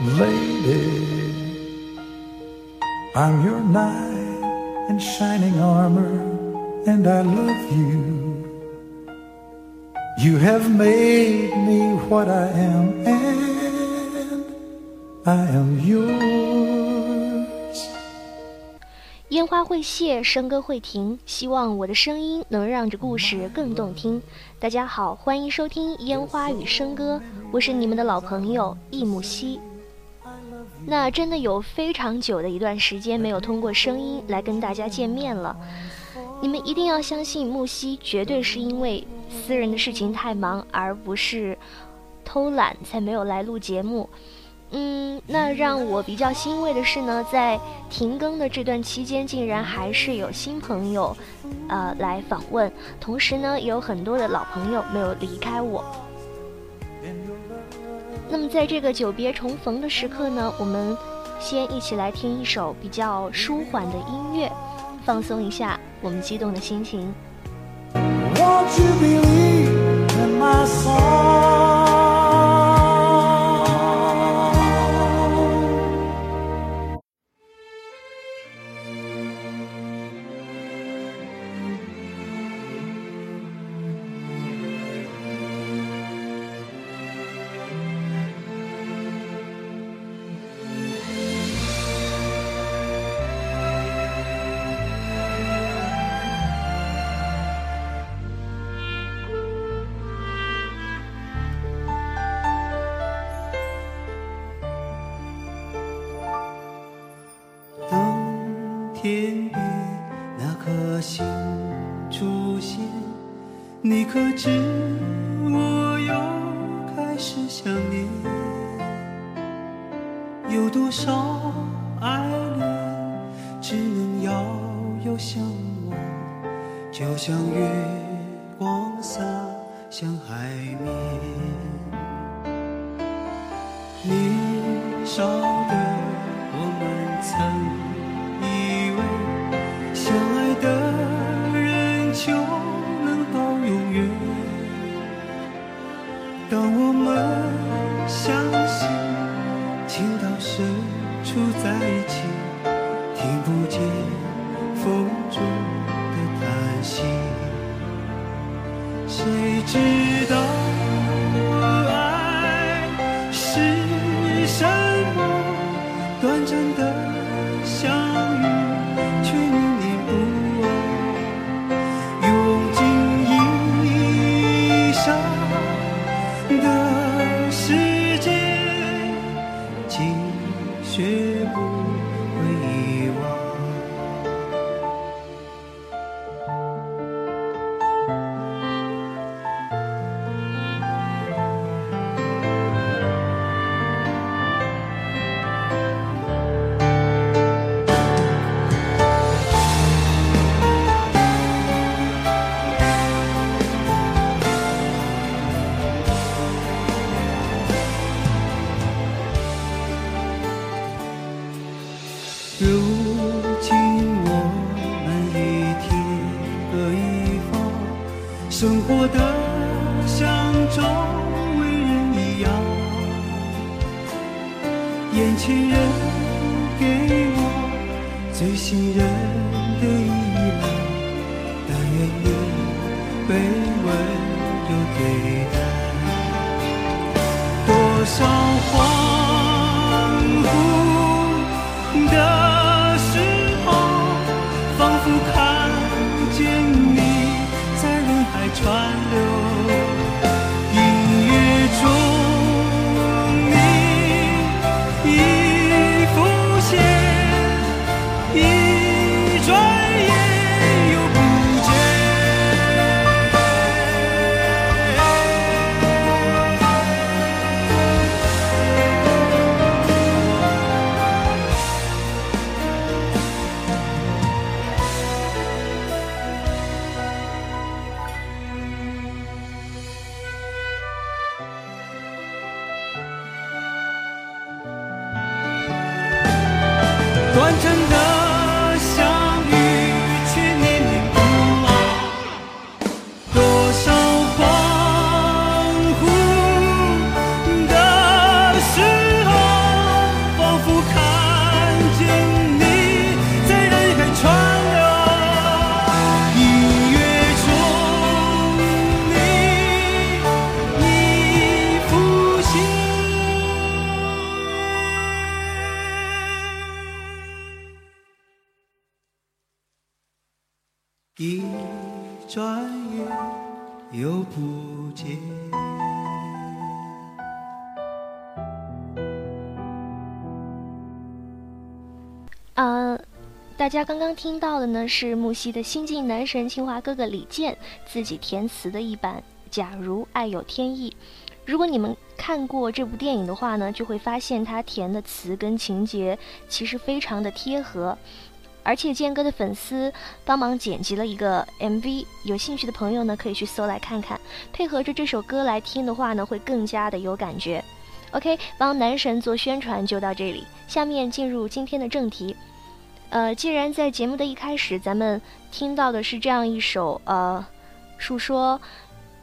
lady. I'm your knight in shining armor, and I love you. You have made me what I am, and I am yours. 烟花会谢，笙歌会停。希望我的声音能让这故事更动听。大家好，欢迎收听《烟花与笙歌》，我是你们的老朋友易木希。那真的有非常久的一段时间没有通过声音来跟大家见面了。你们一定要相信木西绝对是因为私人的事情太忙，而不是偷懒才没有来录节目。嗯，那让我比较欣慰的是呢，在停更的这段期间，竟然还是有新朋友，呃，来访问，同时呢，也有很多的老朋友没有离开我。那么，在这个久别重逢的时刻呢，我们先一起来听一首比较舒缓的音乐，放松一下我们激动的心情。手。谁知道？完成。转眼又不见。呃，大家刚刚听到的呢是木西的新晋男神清华哥哥李健自己填词的一版《假如爱有天意》。如果你们看过这部电影的话呢，就会发现他填的词跟情节其实非常的贴合，而且健哥的粉丝帮忙剪辑了一个 MV，有兴趣的朋友呢可以去搜来看看，配合着这首歌来听的话呢，会更加的有感觉。OK，帮男神做宣传就到这里。下面进入今天的正题。呃，既然在节目的一开始，咱们听到的是这样一首呃，述说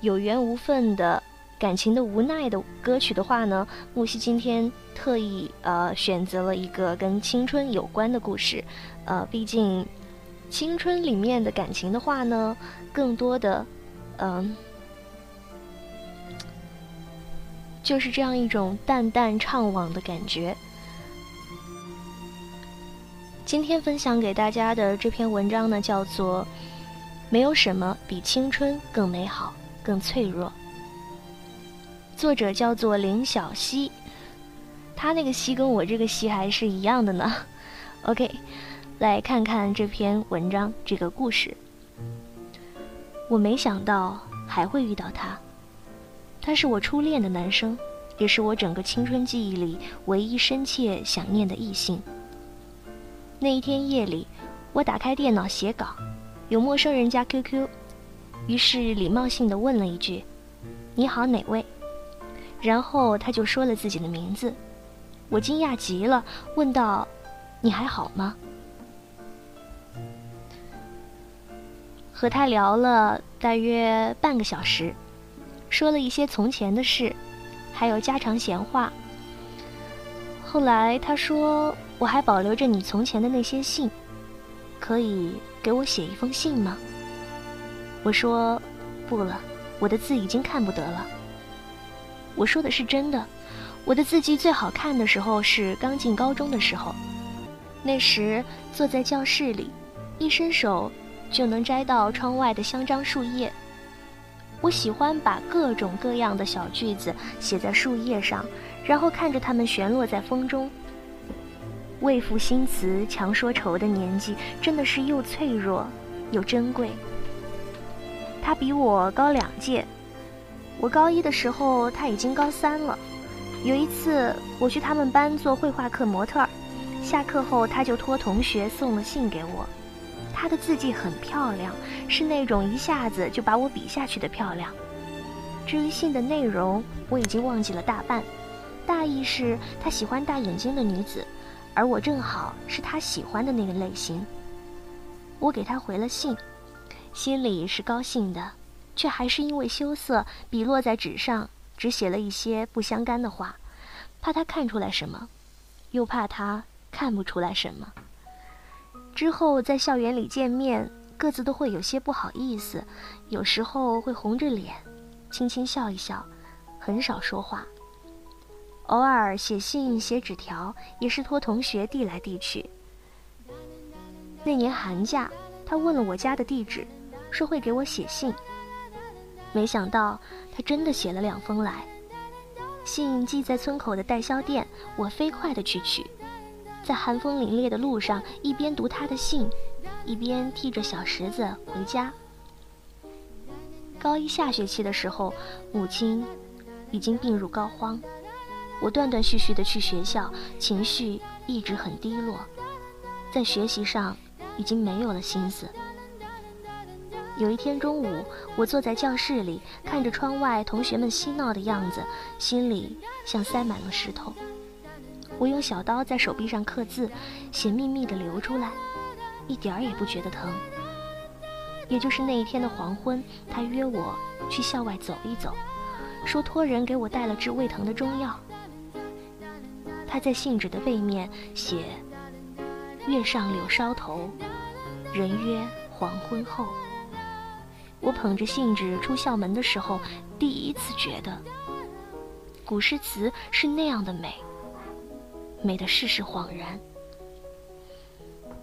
有缘无分的感情的无奈的歌曲的话呢，木西今天特意呃选择了一个跟青春有关的故事。呃，毕竟青春里面的感情的话呢，更多的嗯。就是这样一种淡淡怅惘的感觉。今天分享给大家的这篇文章呢，叫做《没有什么比青春更美好、更脆弱》。作者叫做林小溪，他那个“溪”跟我这个“溪”还是一样的呢。OK，来看看这篇文章，这个故事。我没想到还会遇到他。他是我初恋的男生，也是我整个青春记忆里唯一深切想念的异性。那一天夜里，我打开电脑写稿，有陌生人加 QQ，于是礼貌性的问了一句：“你好，哪位？”然后他就说了自己的名字，我惊讶极了，问道：“你还好吗？”和他聊了大约半个小时。说了一些从前的事，还有家常闲话。后来他说：“我还保留着你从前的那些信，可以给我写一封信吗？”我说：“不了，我的字已经看不得了。”我说的是真的，我的字迹最好看的时候是刚进高中的时候，那时坐在教室里，一伸手就能摘到窗外的香樟树叶。我喜欢把各种各样的小句子写在树叶上，然后看着它们旋落在风中。未赋新词强说愁的年纪，真的是又脆弱又珍贵。他比我高两届，我高一的时候他已经高三了。有一次我去他们班做绘画课模特儿，下课后他就托同学送了信给我。他的字迹很漂亮，是那种一下子就把我比下去的漂亮。至于信的内容，我已经忘记了大半，大意是他喜欢大眼睛的女子，而我正好是他喜欢的那个类型。我给他回了信，心里是高兴的，却还是因为羞涩，笔落在纸上，只写了一些不相干的话，怕他看出来什么，又怕他看不出来什么。之后在校园里见面，各自都会有些不好意思，有时候会红着脸，轻轻笑一笑，很少说话。偶尔写信、写纸条，也是托同学递来递去。那年寒假，他问了我家的地址，说会给我写信。没想到他真的写了两封来，信寄在村口的代销店，我飞快的去取。在寒风凛冽的路上，一边读他的信，一边踢着小石子回家。高一下学期的时候，母亲已经病入膏肓，我断断续续的去学校，情绪一直很低落，在学习上已经没有了心思。有一天中午，我坐在教室里，看着窗外同学们嬉闹的样子，心里像塞满了石头。我用小刀在手臂上刻字，血密密的流出来，一点儿也不觉得疼。也就是那一天的黄昏，他约我去校外走一走，说托人给我带了治胃疼的中药。他在信纸的背面写：“月上柳梢头，人约黄昏后。”我捧着信纸出校门的时候，第一次觉得古诗词是那样的美。美得世事恍然。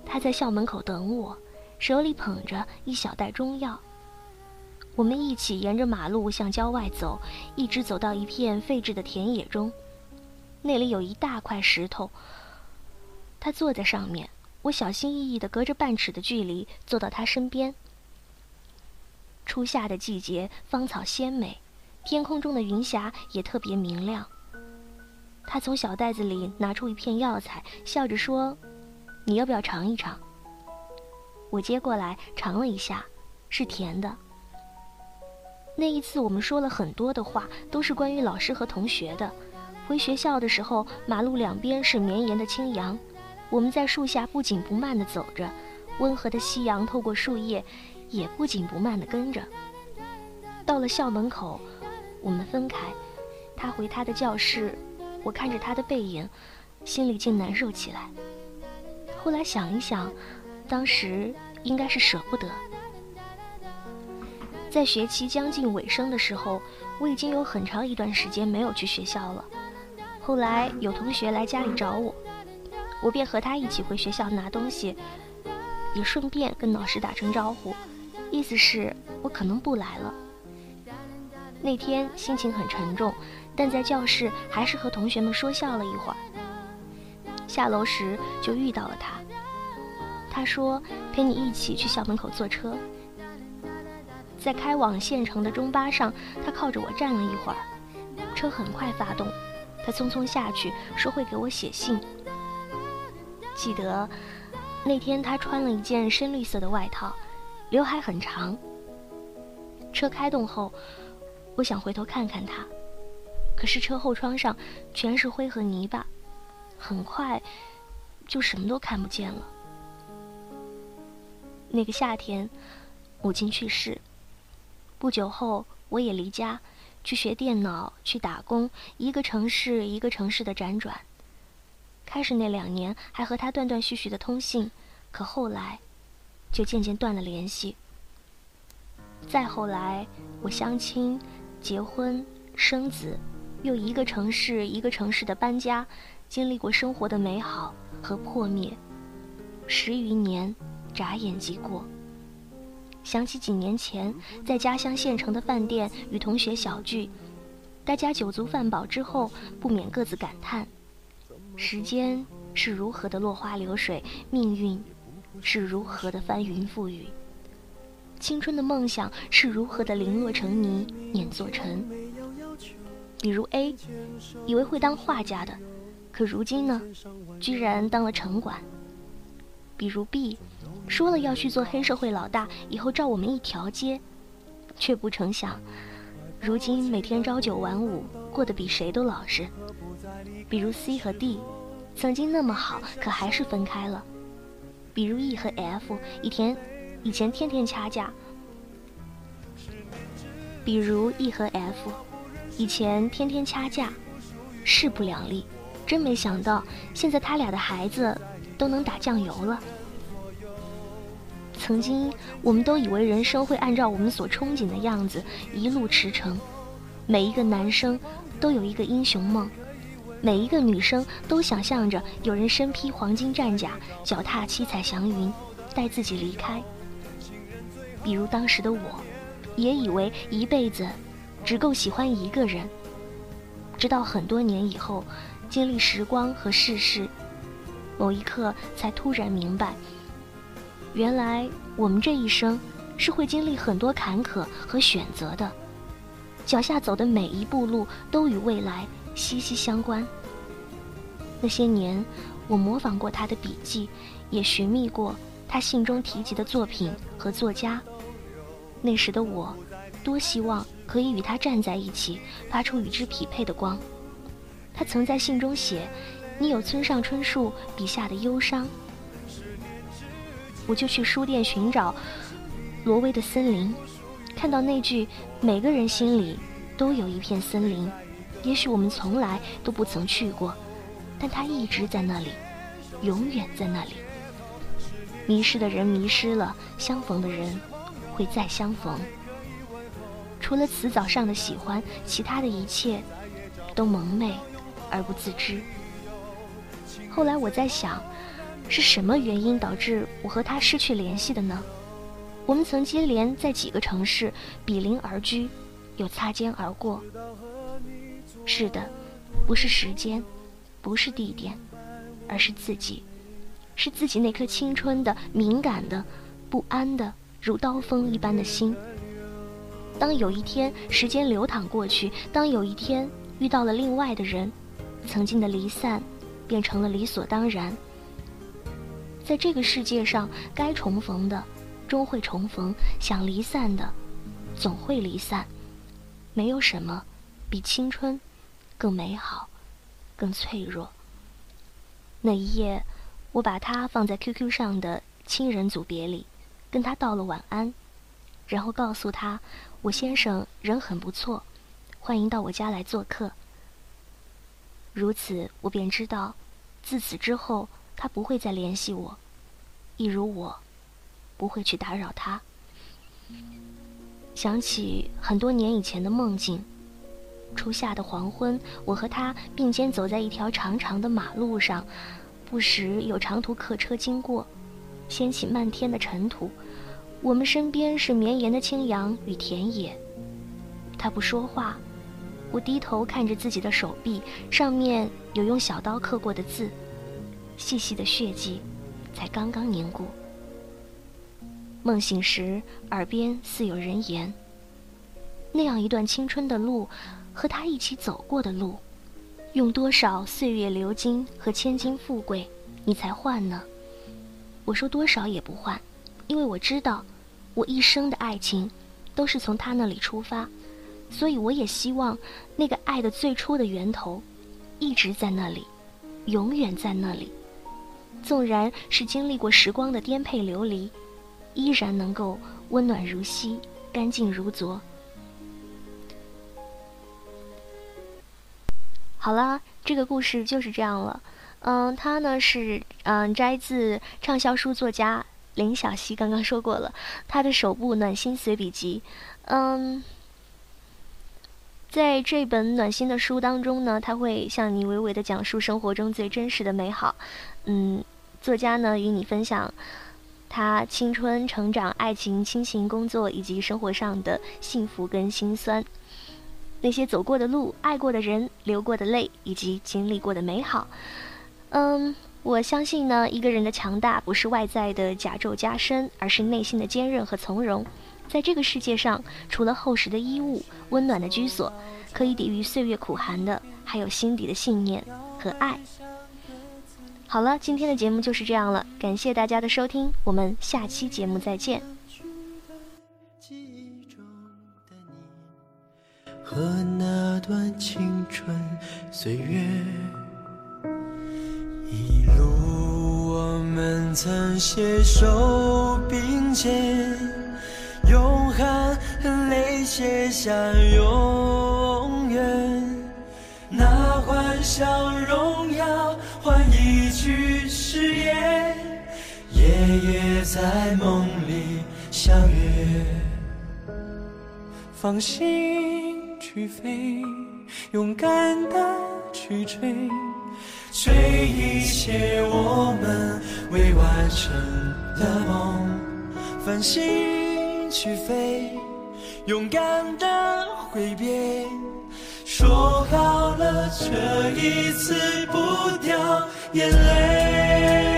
他在校门口等我，手里捧着一小袋中药，我们一起沿着马路向郊外走，一直走到一片废置的田野中，那里有一大块石头。他坐在上面，我小心翼翼地隔着半尺的距离坐到他身边。初夏的季节，芳草鲜美，天空中的云霞也特别明亮。他从小袋子里拿出一片药材，笑着说：“你要不要尝一尝？”我接过来尝了一下，是甜的。那一次，我们说了很多的话，都是关于老师和同学的。回学校的时候，马路两边是绵延的青杨，我们在树下不紧不慢地走着，温和的夕阳透过树叶，也不紧不慢地跟着。到了校门口，我们分开，他回他的教室，我看着他的背影，心里竟难受起来。后来想一想，当时应该是舍不得。在学期将近尾声的时候，我已经有很长一段时间没有去学校了。后来有同学来家里找我，我便和他一起回学校拿东西，也顺便跟老师打声招呼，意思是我可能不来了。那天心情很沉重，但在教室还是和同学们说笑了一会儿。下楼时就遇到了他，他说陪你一起去校门口坐车。在开往县城的中巴上，他靠着我站了一会儿，车很快发动，他匆匆下去，说会给我写信。记得那天他穿了一件深绿色的外套，刘海很长。车开动后，我想回头看看他，可是车后窗上全是灰和泥巴，很快就什么都看不见了。那个夏天，母亲去世。不久后，我也离家，去学电脑，去打工，一个城市一个城市的辗转。开始那两年还和他断断续续的通信，可后来，就渐渐断了联系。再后来，我相亲、结婚、生子，又一个城市一个城市的搬家，经历过生活的美好和破灭，十余年，眨眼即过。想起几年前在家乡县城的饭店与同学小聚，大家酒足饭饱之后，不免各自感叹：时间是如何的落花流水，命运是如何的翻云覆雨，青春的梦想是如何的零落成泥，碾作尘。比如 A，以为会当画家的，可如今呢，居然当了城管。比如 B。说了要去做黑社会老大，以后照我们一条街，却不成想，如今每天朝九晚五，过得比谁都老实。比如 C 和 D，曾经那么好，可还是分开了。比如 E 和 F，以前以前天天掐架。比如 E 和 F，以前天天掐架，势不两立。真没想到，现在他俩的孩子都能打酱油了。曾经，我们都以为人生会按照我们所憧憬的样子一路驰骋。每一个男生都有一个英雄梦，每一个女生都想象着有人身披黄金战甲，脚踏七彩祥云，带自己离开。比如当时的我，也以为一辈子只够喜欢一个人。直到很多年以后，经历时光和世事，某一刻才突然明白。原来我们这一生是会经历很多坎坷和选择的，脚下走的每一步路都与未来息息相关。那些年，我模仿过他的笔记，也寻觅过他信中提及的作品和作家。那时的我，多希望可以与他站在一起，发出与之匹配的光。他曾在信中写：“你有村上春树笔下的忧伤。”我就去书店寻找挪威的森林，看到那句“每个人心里都有一片森林”，也许我们从来都不曾去过，但它一直在那里，永远在那里。迷失的人迷失了，相逢的人会再相逢。除了辞藻上的喜欢，其他的一切都蒙昧而不自知。后来我在想。是什么原因导致我和他失去联系的呢？我我们曾接连在几个城市比邻而居，又擦肩而过。是的，不是时间，不是地点，而是自己，是自己那颗青春的、敏感的、不安的、如刀锋一般的心。当有一天时间流淌过去，当有一天遇到了另外的人，曾经的离散变成了理所当然。在这个世界上，该重逢的终会重逢，想离散的总会离散。没有什么比青春更美好、更脆弱。那一夜，我把他放在 QQ 上的亲人组别里，跟他道了晚安，然后告诉他。我先生人很不错，欢迎到我家来做客。如此，我便知道，自此之后他不会再联系我，一如我不会去打扰他。想起很多年以前的梦境，初夏的黄昏，我和他并肩走在一条长长的马路上，不时有长途客车经过，掀起漫天的尘土。我们身边是绵延的青阳与田野。他不说话，我低头看着自己的手臂，上面有用小刀刻过的字，细细的血迹，才刚刚凝固。梦醒时，耳边似有人言：“那样一段青春的路，和他一起走过的路，用多少岁月流金和千金富贵，你才换呢？”我说：“多少也不换。”因为我知道，我一生的爱情都是从他那里出发，所以我也希望那个爱的最初的源头一直在那里，永远在那里。纵然是经历过时光的颠沛流离，依然能够温暖如昔，干净如昨。好啦，这个故事就是这样了。嗯，它呢是嗯摘自畅销书作家。林小溪刚刚说过了，他的首部暖心随笔集，嗯，在这本暖心的书当中呢，他会向你娓娓的讲述生活中最真实的美好，嗯，作家呢与你分享他青春、成长、爱情、亲情、工作以及生活上的幸福跟心酸，那些走过的路、爱过的人、流过的泪以及经历过的美好，嗯。我相信呢，一个人的强大不是外在的甲胄加身，而是内心的坚韧和从容。在这个世界上，除了厚实的衣物、温暖的居所，可以抵御岁月苦寒的，还有心底的信念和爱。好了，今天的节目就是这样了，感谢大家的收听，我们下期节目再见。和那段青春岁月。一路我们曾携手并肩，用汗和泪写下永远。那欢笑荣耀换一句誓言，夜夜在梦里相约。放心去飞，勇敢的去追。追一切我们未完成的梦，放心去飞，勇敢的挥别，说好了这一次不掉眼泪。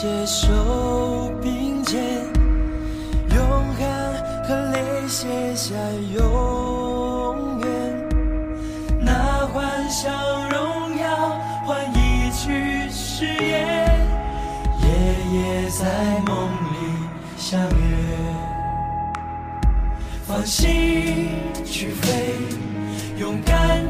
携手并肩，用汗和泪写下永远。那欢笑荣耀换一句誓言，夜夜在梦里相约。放心去飞，勇敢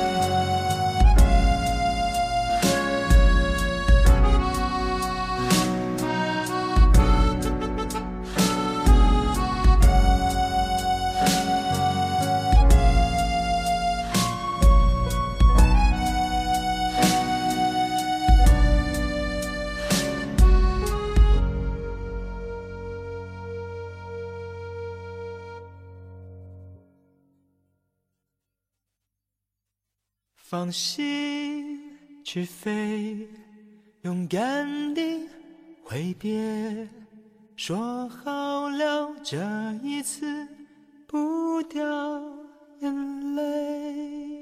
放心去飞，勇敢地挥别，说好了这一次不掉眼泪。